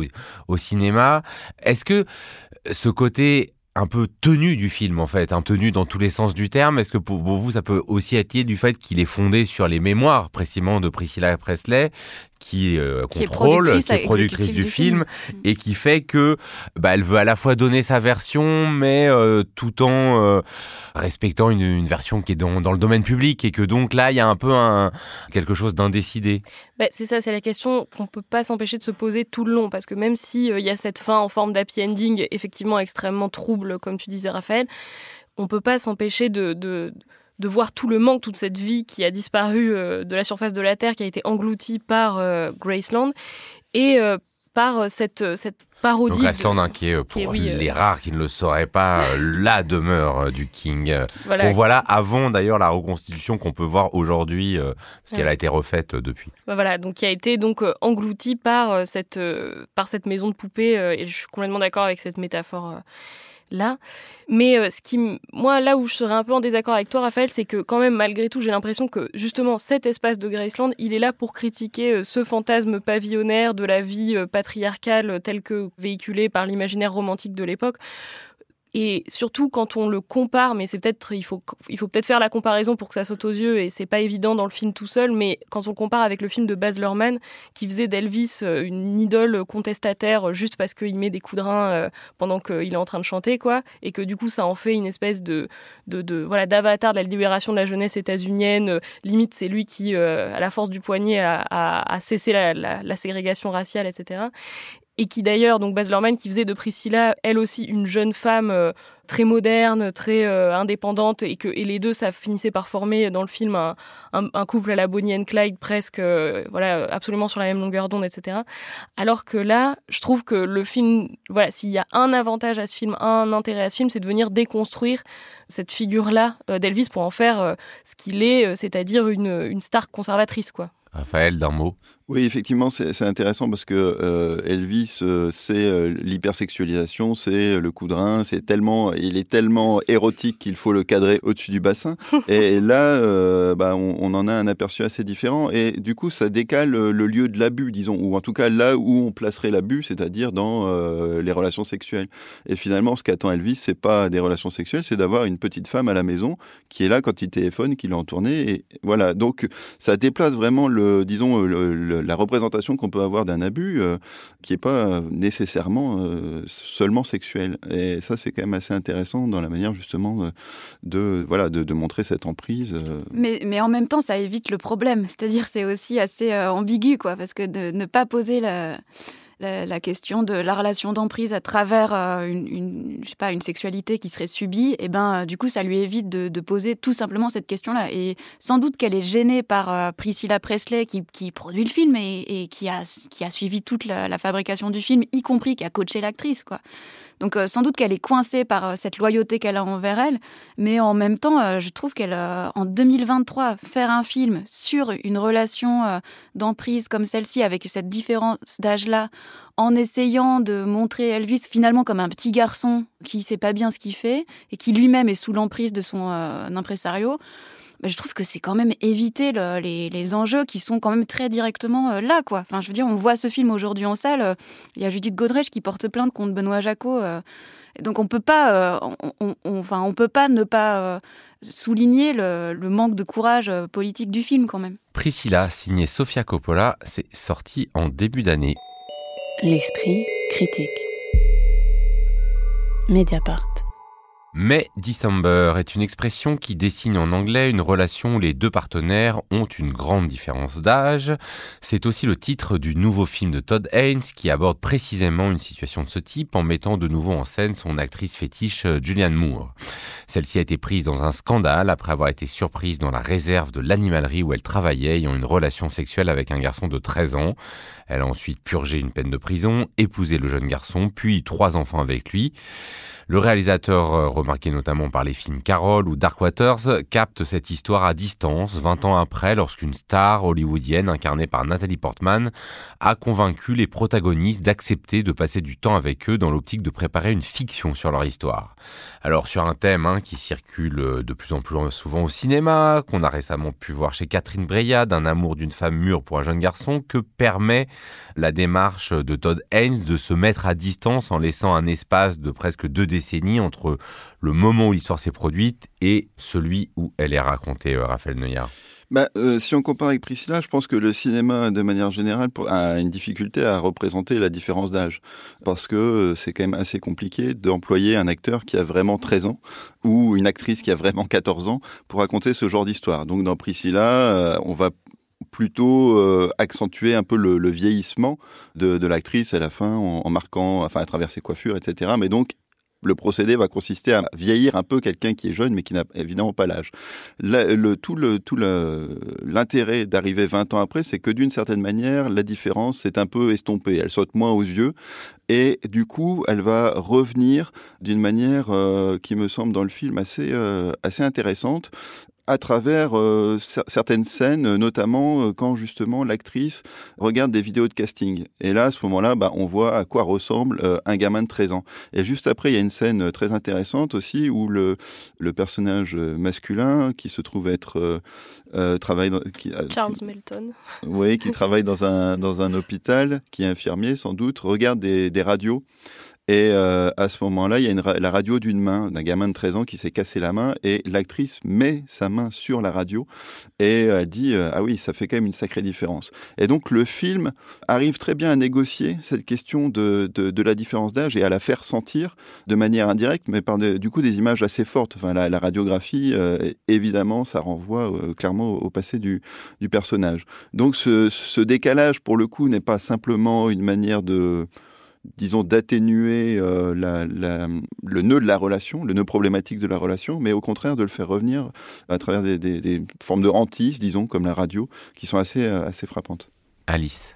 au, cinéma. Est-ce que ce côté un peu tenu du film en fait, un tenu dans tous les sens du terme. Est-ce que pour, vous ça peut aussi lié du fait qu'il est fondé sur les mémoires précisément de Priscilla Presley? Qui euh, Qui contrôle, qui est productrice du, du film, film. et qui fait que bah, elle veut à la fois donner sa version mais euh, tout en euh, respectant une, une version qui est dans, dans le domaine public et que donc là il y a un peu un, quelque chose d'indécidé. Bah, c'est ça, c'est la question qu'on peut pas s'empêcher de se poser tout le long, parce que même si il y a cette fin en forme d'happy ending, effectivement extrêmement trouble, comme tu disais, Raphaël, on peut pas s'empêcher de, de de voir tout le manque, toute cette vie qui a disparu euh, de la surface de la Terre, qui a été engloutie par euh, Graceland, et euh, par cette, cette parodie. Donc de- Graceland hein, qui est pour euh, les rares qui ne le sauraient pas la demeure du King. voilà, Qu'on voit là avant d'ailleurs la reconstitution qu'on peut voir aujourd'hui, parce qu'elle a été refaite depuis. Bah voilà, donc qui a été donc euh, englouti par cette par cette maison de poupée et je suis complètement d'accord avec cette métaphore là. Mais euh, ce qui moi là où je serais un peu en désaccord avec toi Raphaël, c'est que quand même malgré tout, j'ai l'impression que justement cet espace de Graceland, il est là pour critiquer euh, ce fantasme pavillonnaire de la vie euh, patriarcale euh, tel que véhiculé par l'imaginaire romantique de l'époque. Et surtout quand on le compare, mais c'est peut-être il faut il faut peut-être faire la comparaison pour que ça saute aux yeux et c'est pas évident dans le film tout seul, mais quand on le compare avec le film de Baz Luhrmann qui faisait d'Elvis euh, une idole contestataire juste parce qu'il met des coups de rein euh, pendant qu'il est en train de chanter quoi, et que du coup ça en fait une espèce de de, de voilà d'avatar de la libération de la jeunesse états-unienne. Euh, Limite c'est lui qui à la force du poignet a, a, a cessé la, la ségrégation raciale, etc et qui d'ailleurs, donc Baz Luhrmann, qui faisait de Priscilla, elle aussi, une jeune femme euh, très moderne, très euh, indépendante, et que et les deux, ça finissait par former dans le film un, couple à la Bonnie and Clyde, presque, euh, voilà, absolument sur la même longueur d'onde, etc. Alors que là, je trouve que le film, voilà, s'il y a un avantage à ce film, un intérêt à ce film, c'est de venir déconstruire cette figure-là d'Elvis pour en faire ce qu'il est, c'est-à-dire une, une star conservatrice, quoi. Raphaël, d'un mot. Oui, effectivement, c'est intéressant parce que euh, Elvis, euh, c'est euh, l'hypersexualisation, c'est le coup de rein, c'est tellement, il est tellement érotique qu'il faut le cadrer au-dessus du bassin. Et là, euh, bah, on, on en a un aperçu assez différent. Et du coup, ça décale euh, le lieu de l'abus, disons, ou en tout cas là où on placerait l'abus, c'est-à-dire dans euh, les relations sexuelles. Et finalement, ce qu'attend Elvis, c'est pas des relations sexuelles, c'est d'avoir une petite femme à la maison qui est là quand il téléphone, qui l'a en tournée. Et voilà. Donc, ça déplace vraiment le, disons, le- le- la représentation qu'on peut avoir d'un abus euh, qui est pas nécessairement euh, seulement sexuel. Et ça, c'est quand même assez intéressant dans la manière justement de, voilà de, montrer cette emprise. euh. Mais, mais en même temps, ça évite le problème. C'est-à-dire, c'est aussi assez euh, ambigu, quoi, parce que de ne pas poser la, la, la question de la relation d'emprise à travers euh, une, une, je sais pas, une sexualité qui serait subie, et ben, euh, du coup, ça lui évite de, de poser tout simplement cette question-là. Et sans doute qu'elle est gênée par euh, Priscilla Presley, qui, qui produit le film et, et qui, a, qui a suivi toute la, la fabrication du film, y compris qui a coaché l'actrice, quoi. Donc euh, sans doute qu'elle est coincée par euh, cette loyauté qu'elle a envers elle, mais en même temps, euh, je trouve qu'elle, en 2023, faire un film sur une relation d'emprise comme celle-ci, avec cette différence d'âge-là, en essayant de montrer Elvis finalement comme un petit garçon qui sait pas bien ce qu'il fait et qui lui-même est sous l'emprise de son euh, impresario, bah, je trouve que c'est quand même éviter le- les, les enjeux qui sont quand même très directement euh, là, quoi. Enfin, je veux dire, on voit ce film aujourd'hui en salle. euh, Il y a Judith Godrèche qui porte plainte contre Benoît Jacot. euh, et donc on peut pas, euh, on, on- on- enfin, on peut pas ne pas euh, souligner le, le manque de courage euh, politique du film quand même. Priscilla, signée Sofia Coppola, c'est sorti en début d'année. L'esprit critique. Mediapart. May December est une expression qui dessine en anglais une relation où les deux partenaires ont une grande différence d'âge. C'est aussi le titre du nouveau film de Todd Haynes qui aborde précisément une situation de ce type en mettant de nouveau en scène son actrice fétiche Julianne Moore. Celle-ci a été prise dans un scandale après avoir été surprise dans la réserve de l'animalerie où elle travaillait ayant une relation sexuelle avec un garçon de 13 ans. Elle a ensuite purgé une peine de prison, épousé le jeune garçon, puis trois enfants avec lui. Le réalisateur, euh, remarqué notamment par les films Carol ou Dark Waters, capte cette histoire à distance 20 ans après lorsqu'une star hollywoodienne incarnée par Nathalie Portman a convaincu les protagonistes d'accepter de passer du temps avec eux dans l'optique de préparer une fiction sur leur histoire. Alors sur un thème hein, qui circule de plus en plus souvent au cinéma, qu'on a récemment pu voir chez Catherine Breillat, d'un amour d'une femme mûre pour un jeune garçon, que permet la démarche de Todd Haynes de se mettre à distance en laissant un espace de presque deux décennies entre le moment où l'histoire s'est produite et celui où elle est racontée, euh, Raphaël Neuillard bah, euh, si on compare avec Priscilla, je pense que le cinéma, de manière générale, a une difficulté à représenter la différence d'âge. Parce que euh, c'est quand même assez compliqué d'employer un acteur qui a vraiment 13 ans ou une actrice qui a vraiment 14 ans pour raconter ce genre d'histoire. Donc dans Priscilla, on va plutôt accentuer un peu le, vieillissement de, l'actrice à la fin en, marquant, enfin à travers ses coiffures, etc. Mais donc le procédé va consister à vieillir un peu quelqu'un qui est jeune mais qui n'a évidemment pas l'âge. Le, tout le tout l'intérêt d'arriver 20 ans après, c'est que d'une certaine manière, la différence est un peu estompée. Elle saute moins aux yeux et du coup, elle va revenir d'une manière euh, qui me semble dans le film assez euh, assez intéressante à travers euh, certaines scènes, notamment euh, quand justement l'actrice regarde des vidéos de casting. Et là, à ce moment-là, bah, on voit à quoi ressemble euh, un gamin de 13 ans. Et juste après, il y a une scène très intéressante aussi où le, le personnage masculin, qui se trouve être travaille dans, qui, Charles Melton. Oui, qui travaille dans un dans un hôpital, qui est infirmier sans doute, regarde des, des radios et euh, à ce moment-là, il y a la radio d'une main d'un gamin de 13 ans qui s'est cassé la main et l'actrice met sa main sur la radio et elle dit euh, ah oui, ça fait quand même une sacrée différence. Et donc le film arrive très bien à négocier cette question de, de, la différence d'âge et à la faire sentir de manière indirecte, mais par du coup des images assez fortes. Enfin, la, radiographie, euh, évidemment, ça renvoie clairement au, passé du, du personnage. Donc ce, ce décalage, pour le coup, n'est pas simplement une manière de disons, d'atténuer euh, le nœud de la relation, le nœud problématique de la relation, mais au contraire de le faire revenir à travers des, formes de hantise, disons, comme la radio, qui sont assez, euh, assez frappantes. Alice.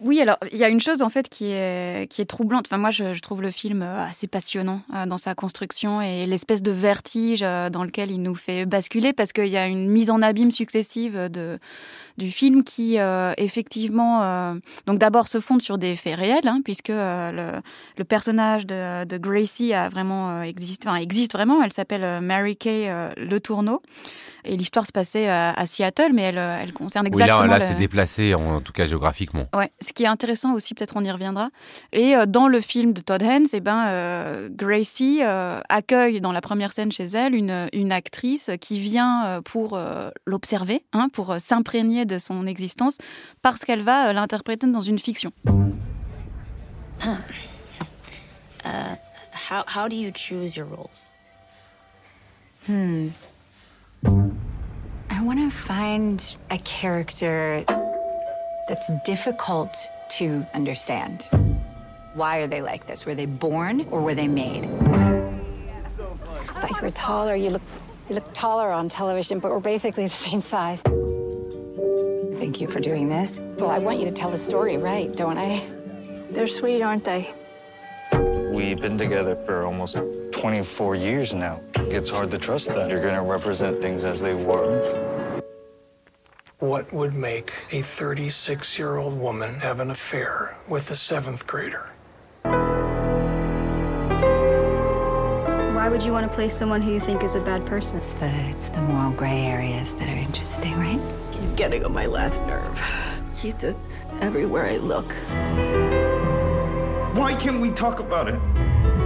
Oui, alors il y a une chose en fait qui est, qui est troublante. Enfin, moi, je, trouve le film euh, assez passionnant dans sa construction et l'espèce de vertige dans lequel il nous fait basculer parce qu'il y a une mise en abîme successive de, du film qui euh, effectivement euh, donc d'abord se fonde sur des faits réels hein, puisque euh, le, le, personnage de, de, Gracie a vraiment existe enfin, existe vraiment. Elle s'appelle Mary Kay Le Tourneau. Et l'histoire se passait à, Seattle mais elle, elle concerne exactement oui, là, là c'est déplacé en, tout cas géographiquement. Ouais ce qui est intéressant aussi peut-être on y reviendra. Et dans le film de Todd Haynes et eh ben Gracie accueille dans la première scène chez elle une, une actrice qui vient pour l'observer hein, pour s'imprégner de son existence parce qu'elle va euh, l'interpréter dans une fiction. Uh, how, how do you choose your roles? Hmm. I want to find a character that's difficult to understand. Why are they like this? Were they born or were they made? I thought you were taller. You look, you look taller on television, but we're basically the same size. Thank you for doing this. Well, I want you to tell the story right, don't I? They're sweet, aren't they? We've been together for almost 24 years now. It's hard to trust that you're going to represent things as they were. What would make a 36 year old woman have an affair with a seventh grader? Why would you want to play someone who you think is a bad person? It's the, it's the moral gray areas that are interesting, right? He's getting on my last nerve. He's just everywhere I look. Why can't we talk about it?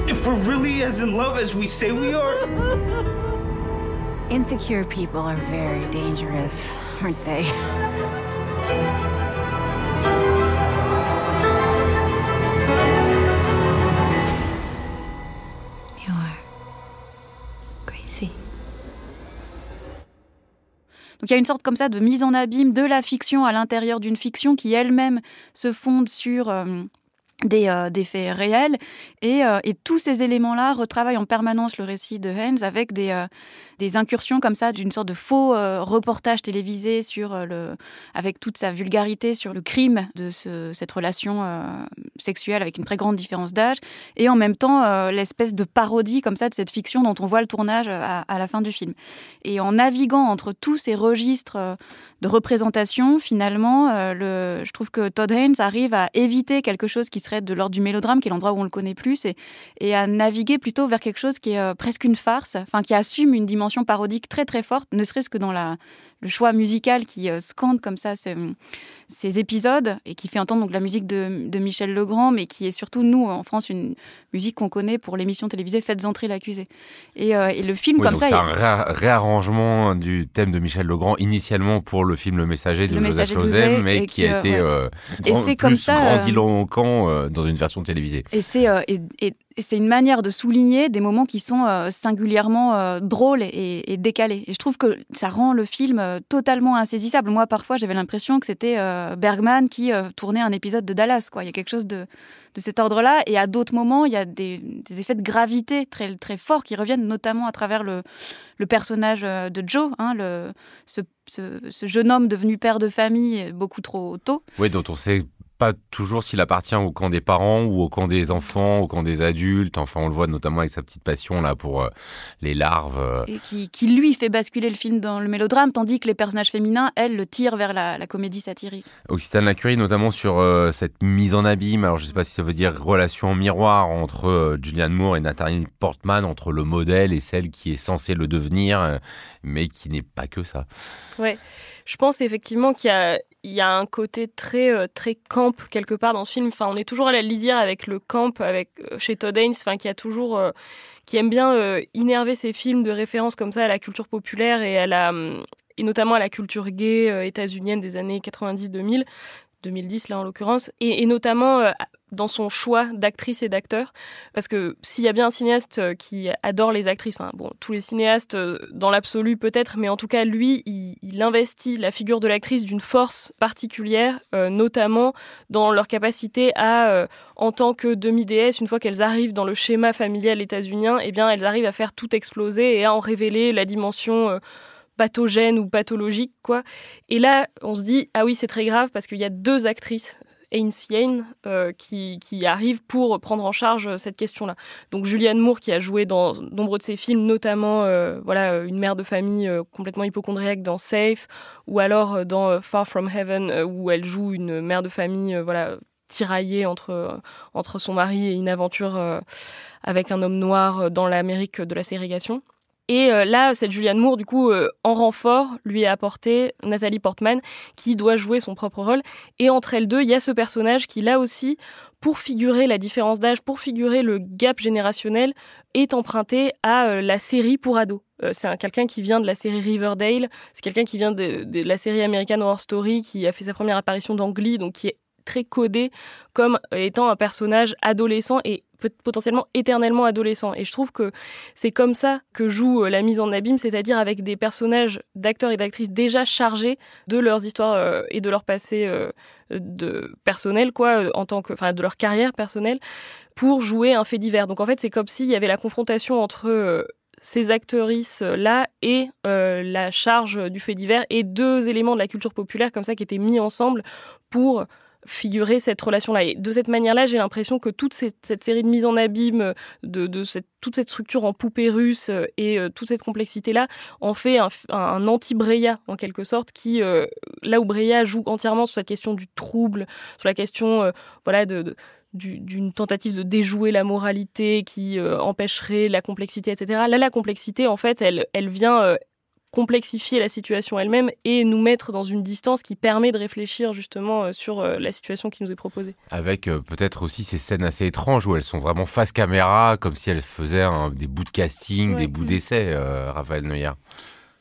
If we're really as in love as we say we are? Insecure people are very dangerous, aren't they? Il y a une sorte comme ça de mise en abîme de la fiction à l'intérieur d'une fiction qui elle-même se fonde sur des, euh, des, faits réels. Et, euh, et tous ces éléments-là retravaillent en permanence le récit de Haynes avec des, euh, des incursions comme ça, d'une sorte de faux reportage télévisé sur le, avec toute sa vulgarité sur le crime de ce, cette relation sexuelle avec une très grande différence d'âge. Et en même temps, l'espèce de parodie comme ça de cette fiction dont on voit le tournage à, la fin du film. Et en naviguant entre tous ces registres de représentation, finalement, le, je trouve que Todd Haynes arrive à éviter quelque chose qui serait de l'ordre du mélodrame, qui est l'endroit où on le connaît plus, et, et à naviguer plutôt vers quelque chose qui est euh, presque une farce, enfin qui assume une dimension parodique très très forte, ne serait-ce que dans la, le choix musical qui euh, scande comme ça ces, ces, épisodes et qui fait entendre donc la musique de, de, Michel Legrand, mais qui est surtout nous en France une musique qu'on connaît pour l'émission télévisée Faites entrer l'accusé. Et, euh, et, le film comme ça, c'est un réarrangement du thème de Michel Legrand initialement pour le film Le Messager de Joseph Lozem, mais qui, a été ouais. et c'est comme ça grandiloquent dans une version télévisée. Et c'est et, et, c'est une manière de souligner des moments qui sont euh, singulièrement euh, drôles et, décalés. Et je trouve que ça rend le film euh, totalement insaisissable. Moi, parfois, j'avais l'impression que c'était Bergman qui tournait un épisode de Dallas. Il y a quelque chose de, cet ordre-là. Et à d'autres moments, il y a des, effets de gravité très, très forts qui reviennent, notamment à travers le, personnage de Joe, hein, ce, jeune homme devenu père de famille beaucoup trop tôt. Oui, dont on sait pas toujours s'il appartient au camp des parents ou au camp des enfants, au camp des adultes. Enfin, on le voit notamment avec sa petite passion là pour euh, les larves. Euh. Et qui, qui, lui fait basculer le film dans le mélodrame, tandis que les personnages féminins, elles, le tirent vers la, la comédie satirique. Occitane Lacurie, notamment sur euh, cette mise en abîme. Alors, je sais pas si ça veut dire relation en miroir entre euh, Julianne Moore et Nathalie Portman, entre le modèle et celle qui est censée le devenir, mais qui n'est pas que ça. Ouais. Je pense effectivement qu'il y a, il y a un côté très euh, très camp quelque part dans ce film. Enfin, on est toujours à la lisière avec le camp, avec euh, chez Todd Haynes, enfin qui a toujours, euh, qui aime bien euh, innerver ses films de référence comme ça à la culture populaire et à la hum, et notamment à la culture gay euh, états-unienne des années 90-2000. 2010 là en l'occurrence, et, notamment euh, dans son choix d'actrices et d'acteurs, parce que s'il y a bien un cinéaste euh, qui adore les actrices, enfin bon, tous les cinéastes euh, dans l'absolu peut-être, mais en tout cas lui, il, investit la figure de l'actrice d'une force particulière, notamment dans leur capacité à, en tant que demi-déesse, une fois qu'elles arrivent dans le schéma familial états-unien, eh bien elles arrivent à faire tout exploser et à en révéler la dimension pathogène ou pathologique, quoi. Et là, on se dit, ah oui, c'est très grave parce qu'il y a deux actrices, Ains Yane, euh, qui, qui arrivent pour prendre en charge cette question-là. Donc Julianne Moore, qui a joué dans nombreux de ses films, notamment euh, voilà, une mère de famille euh, complètement hypochondriaque dans Safe, ou alors dans Far From Heaven, où elle joue une mère de famille voilà, tiraillée entre, entre son mari et une aventure avec un homme noir dans l'Amérique de la ségrégation. Et euh, là, cette Julianne Moore, du coup, euh, en renfort, lui a apporté Nathalie Portman, qui doit jouer son propre rôle. Et entre elles deux, il y a ce personnage qui, là aussi, pour figurer la différence d'âge, pour figurer le gap générationnel, est emprunté à euh, la série pour ados. C'est quelqu'un qui vient de la série Riverdale, c'est quelqu'un qui vient de, la série American Horror Story, qui a fait sa première apparition dans donc qui est très codé comme étant un personnage adolescent et potentiellement éternellement adolescent. Et je trouve que c'est comme ça que joue la mise en abîme, c'est-à-dire avec des personnages d'acteurs et d'actrices déjà chargés de leurs histoires euh, et de leur passé euh, personnel, quoi, en tant que, de leur carrière personnelle, pour jouer un fait divers. Donc en fait, c'est comme s'il y avait la confrontation entre euh, ces actrices-là et euh, la charge du fait divers et deux éléments de la culture populaire comme ça qui étaient mis ensemble pour figurer cette relation-là. Et de cette manière-là, j'ai l'impression que toute cette, série de mises en abîme, de, de cette, toute cette structure en poupée russe et euh, toute cette complexité-là en fait un, anti-Breya, en quelque sorte, qui, euh, là où Breya joue entièrement sur cette question du trouble, sur la question euh, voilà, de, de d'une tentative de déjouer la moralité qui euh, empêcherait la complexité, etc. Là, la complexité, en fait, elle, elle vient euh, complexifier la situation elle-même et nous mettre dans une distance qui permet de réfléchir justement euh, sur euh, la situation qui nous est proposée. Avec euh, peut-être aussi ces scènes assez étranges où elles sont vraiment face caméra, comme si elles faisaient un, des bouts de casting, ouais. des bouts d'essai, euh, Raphaël Neuer.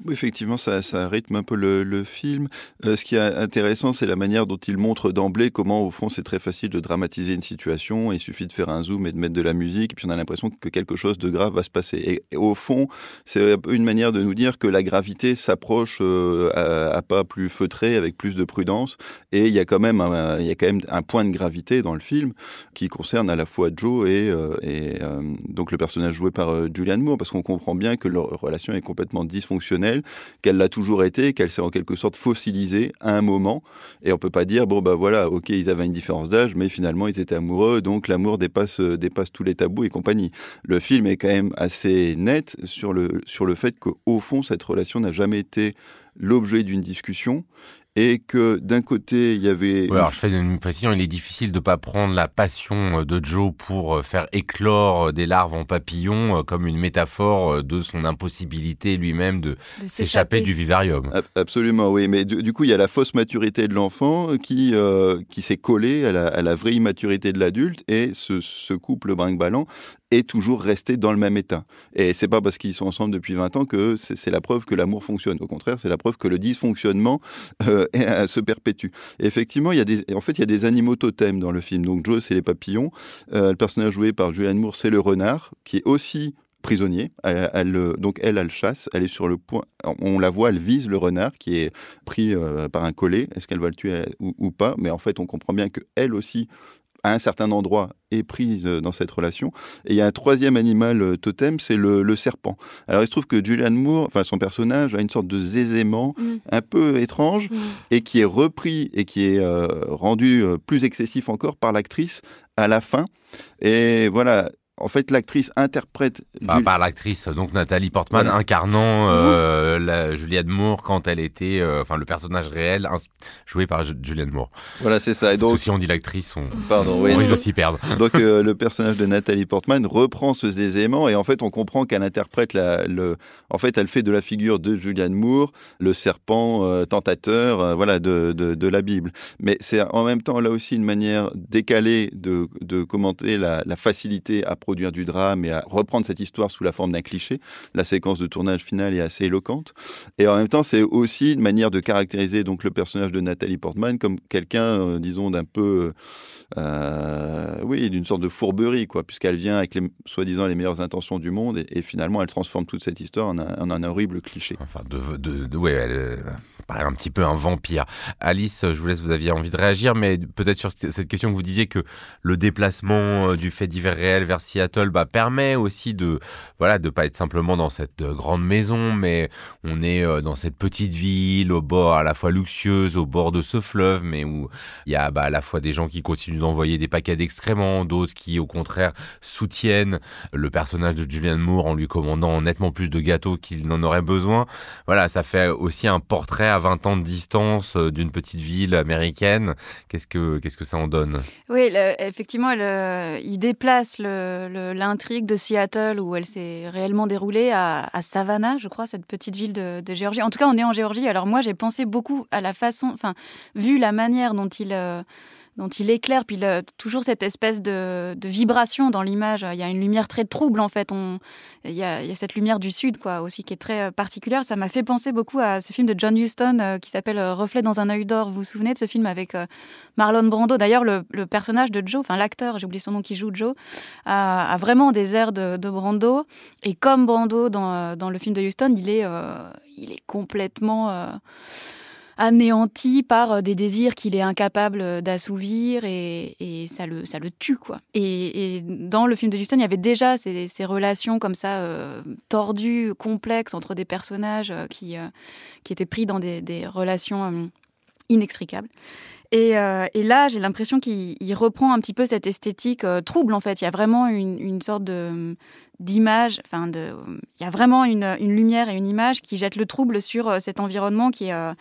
Effectivement, ça, rythme un peu le, film. Euh, ce qui est intéressant, c'est la manière dont il montre d'emblée comment, au fond, c'est très facile de dramatiser une situation. Il suffit de faire un zoom et de mettre de la musique, et puis on a l'impression que quelque chose de grave va se passer. Et, au fond, c'est une manière de nous dire que la gravité s'approche euh, à, pas plus feutré, avec plus de prudence. Et il y a quand même un, point de gravité dans le film qui concerne à la fois Joe et, euh, et donc le personnage joué par Julianne Moore, parce qu'on comprend bien que leur relation est complètement dysfonctionnelle qu'elle l'a toujours été, qu'elle s'est en quelque sorte fossilisée à un moment. Et on peut pas dire, bon, bah voilà, ok, ils avaient une différence d'âge, mais finalement, ils étaient amoureux, donc l'amour dépasse, euh, dépasse tous les tabous et compagnie. Le film est quand même assez net sur le, sur le fait qu'au fond, cette relation n'a jamais été l'objet d'une discussion et que d'un côté il y avait. Ouais, alors je fais une précision, il est difficile de pas prendre la passion euh, de Joe pour euh, faire éclore euh, des larves en papillon comme une métaphore de son impossibilité lui-même de, de s'échapper du vivarium. Absolument, oui, mais du, du, coup il y a la fausse maturité de l'enfant qui euh, qui s'est collée à la, à la, vraie immaturité de l'adulte et ce, ce couple brinque-ballant est toujours resté dans le même état. Et c'est pas parce qu'ils sont ensemble depuis 20 ans que c'est la preuve que l'amour fonctionne. Au contraire, c'est la preuve que le dysfonctionnement euh, se perpétue. Et effectivement, il y a des, en fait, il y a des animaux totems dans le film. Donc Joe, c'est les papillons. Euh, le personnage joué par Julianne Moore, c'est le renard, qui est aussi prisonnier. Elle, donc elle, elle chasse. Elle est sur le point. On la voit, elle vise le renard qui est pris euh, par un collet. Est-ce qu'elle va le tuer ou, ou, pas? Mais en fait, on comprend bien que elle aussi à un certain endroit est prise dans cette relation. Et il y a un troisième animal totem, c'est le, le, serpent. Alors il se trouve que Julianne Moore, enfin son personnage, a une sorte de zézément mmh. un peu étrange mmh. et qui est repris et qui est euh, rendu plus excessif encore par l'actrice à la fin. Et voilà, en fait, l'actrice interprète. Bah. Par l'actrice, donc Nathalie Portman, voilà. incarnant euh, la Julianne Moore quand elle était, euh, enfin, le personnage réel joué par Julianne Moore. Voilà, c'est ça. Et donc, si on dit l'actrice, on, Pardon, oui, on risque aussi perdre. Donc, euh, le personnage de Nathalie Portman reprend ce zézément et en fait, on comprend qu'elle interprète la, le, en fait, elle fait de la figure de Julianne Moore le serpent euh, tentateur, voilà, de, de, de, la Bible. Mais c'est en même temps là aussi une manière décalée de, de commenter la, la facilité à produire du drame et à reprendre cette histoire sous la forme d'un cliché. La séquence de tournage finale est assez éloquente. Et en même temps, c'est aussi une manière de caractériser donc le personnage de Nathalie Portman comme quelqu'un, euh, disons, d'un peu, euh, oui, d'une sorte de fourberie, quoi, puisqu'elle vient avec les, soi-disant les meilleures intentions du monde et, finalement, elle transforme toute cette histoire en un, horrible cliché. Enfin, de, de, de elle un petit peu un vampire. Alice, je vous laisse, vous aviez envie de réagir, mais peut-être sur cette question que vous disiez que le déplacement du fait divers réel vers Seattle bah, permet aussi de voilà de pas être simplement dans cette grande maison, mais on est dans cette petite ville au bord à la fois luxueuse, au bord de ce fleuve, mais où il y a bah, à la fois des gens qui continuent d'envoyer des paquets d'excréments, d'autres qui au contraire soutiennent le personnage de Julianne Moore en lui commandant nettement plus de gâteaux qu'il n'en aurait besoin. Voilà, ça fait aussi un portrait à 20 ans de distance d'une petite ville américaine. Qu'est-ce que qu'est-ce que ça en donne? Oui, effectivement, il déplace l'intrigue de Seattle où elle s'est réellement déroulée à, Savannah, je crois, cette petite ville de, de, Géorgie. En tout cas, on est en Géorgie. Alors moi, j'ai pensé beaucoup à la façon, enfin, vu la manière dont il euh, dont il éclaire, puis le, toujours cette espèce de, vibration dans l'image. Il y a une lumière très trouble en fait. Il, y a, il a cette lumière du sud quoi aussi qui est très particulière. Ça m'a fait penser beaucoup à ce film de John Huston euh, qui s'appelle Reflet dans un œil d'or. Vous vous souvenez de ce film avec euh, Marlon Brando? D'ailleurs, le, personnage de Joe, enfin l'acteur, j'ai oublié son nom qui joue Joe, a, a, vraiment des airs de, de Brando. Et comme Brando dans, le film de Huston, il est, euh, il est complètement euh, anéanti par des désirs qu'il est incapable d'assouvir et, ça, le, ça le tue quoi. Et, dans le film de Houston, il y avait déjà ces, relations comme ça euh, tordues, complexes entre des personnages euh, qui, euh, qui étaient pris dans des, relations euh, inextricables. Et, euh, là, j'ai l'impression qu'il reprend un petit peu cette esthétique euh, trouble. En fait, il y a vraiment une, une sorte de d'image. Enfin, de, il y a vraiment une, lumière et une image qui jette le trouble sur euh, cet environnement qui est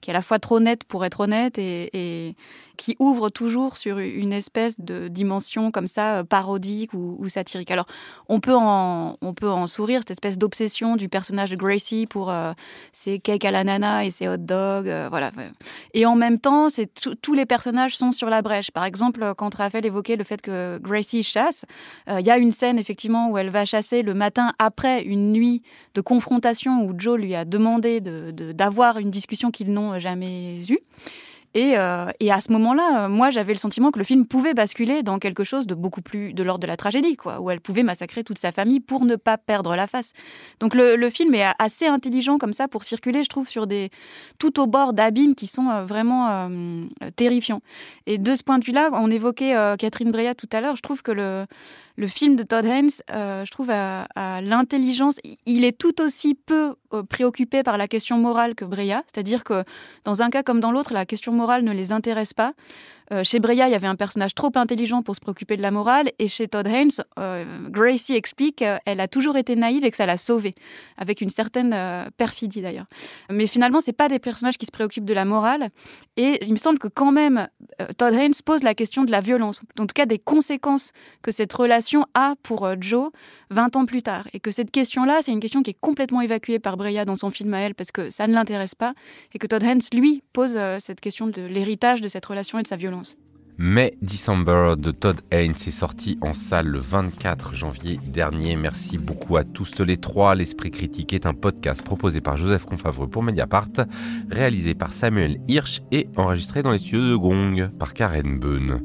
qui est à la fois trop net pour être honnête et, et, qui ouvre toujours sur une espèce de dimension comme ça, parodique ou, satirique. Alors, on peut, en, on peut en sourire, cette espèce d'obsession du personnage de Gracie pour ses cakes à l'ananas et ses hot dogs, voilà. Et en même temps, tous les personnages sont sur la brèche. Par exemple, quand Raphaël évoquait le fait que Gracie chasse, il y a une scène effectivement où elle va chasser le matin après une nuit de confrontation où Joe lui a demandé d'avoir une discussion qu'ils n'ont jamais eue. Euh, et, à ce moment-là, euh, moi, j'avais le sentiment que le film pouvait basculer dans quelque chose de beaucoup plus de l'ordre de la tragédie, quoi, où elle pouvait massacrer toute sa famille pour ne pas perdre la face. Donc le, film est assez intelligent comme ça pour circuler, je trouve, sur des tout au bord d'abîmes qui sont euh, vraiment terrifiants. Et de ce point de vue-là, on évoquait Catherine Breillat tout à l'heure. Je trouve que le le film de Todd Haynes, je trouve, a, l'intelligence. Il est tout aussi peu préoccupé par la question morale que Breillat. C'est-à-dire que dans un cas comme dans l'autre, la question morale ne les intéresse pas. Euh, chez Breya, il y avait un personnage trop intelligent pour se préoccuper de la morale, et chez Todd Haynes, euh, Gracie explique qu'elle a toujours été naïve et que ça l'a sauvée, avec une certaine euh, perfidie d'ailleurs. Mais finalement, c'est pas des personnages qui se préoccupent de la morale, et il me semble que quand même, Todd Haynes pose la question de la violence, en tout cas des conséquences que cette relation a pour Joe 20 ans plus tard, et que cette question-là, c'est une question qui est complètement évacuée par Breya dans son film à elle, parce que ça ne l'intéresse pas, et que Todd Haynes, lui, pose cette question de l'héritage de cette relation et de sa Mais December de Todd Haynes est sorti en salle le 24 janvier dernier. Merci beaucoup à tous les trois. L'Esprit Critique est un podcast proposé par Joseph Confavreux pour Mediapart, réalisé par Samuel Hirsch et enregistré dans les studios de Gong par Karen Beun.